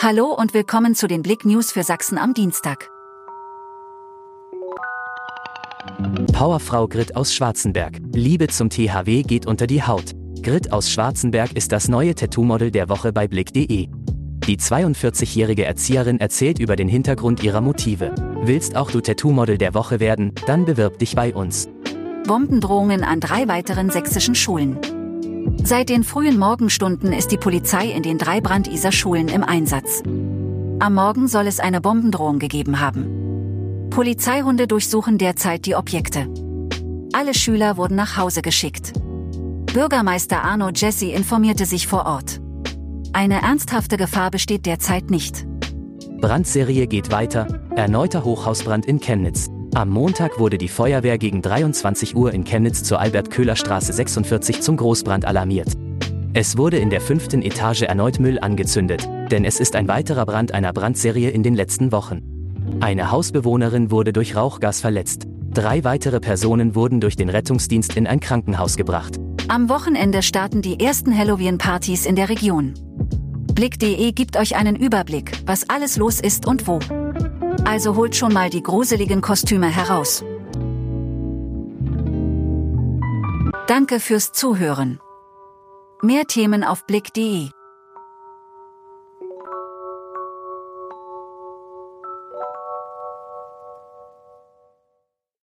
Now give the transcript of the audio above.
Hallo und willkommen zu den Blick News für Sachsen am Dienstag. Powerfrau Grit aus Schwarzenberg. Liebe zum THW geht unter die Haut. Grit aus Schwarzenberg ist das neue Tattoo-Model der Woche bei Blick.de. Die 42-jährige Erzieherin erzählt über den Hintergrund ihrer Motive. Willst auch du Tattoo-Model der Woche werden? Dann bewirb dich bei uns. Bombendrohungen an drei weiteren sächsischen Schulen. Seit den frühen Morgenstunden ist die Polizei in den drei Brandiser-Schulen im Einsatz. Am Morgen soll es eine Bombendrohung gegeben haben. Polizeihunde durchsuchen derzeit die Objekte. Alle Schüler wurden nach Hause geschickt. Bürgermeister Arno Jesse informierte sich vor Ort. Eine ernsthafte Gefahr besteht derzeit nicht. Brandserie geht weiter. Erneuter Hochhausbrand in Chemnitz. Am Montag wurde die Feuerwehr gegen 23 Uhr in Chemnitz zur Albert-Köhler-Straße 46 zum Großbrand alarmiert. Es wurde in der fünften Etage erneut Müll angezündet, denn es ist ein weiterer Brand einer Brandserie in den letzten Wochen. Eine Hausbewohnerin wurde durch Rauchgas verletzt. Drei weitere Personen wurden durch den Rettungsdienst in ein Krankenhaus gebracht. Am Wochenende starten die ersten Halloween-Partys in der Region. Blick.de gibt euch einen Überblick, was alles los ist und wo. Also holt schon mal die gruseligen Kostüme heraus. Danke fürs Zuhören. Mehr Themen auf Blick.de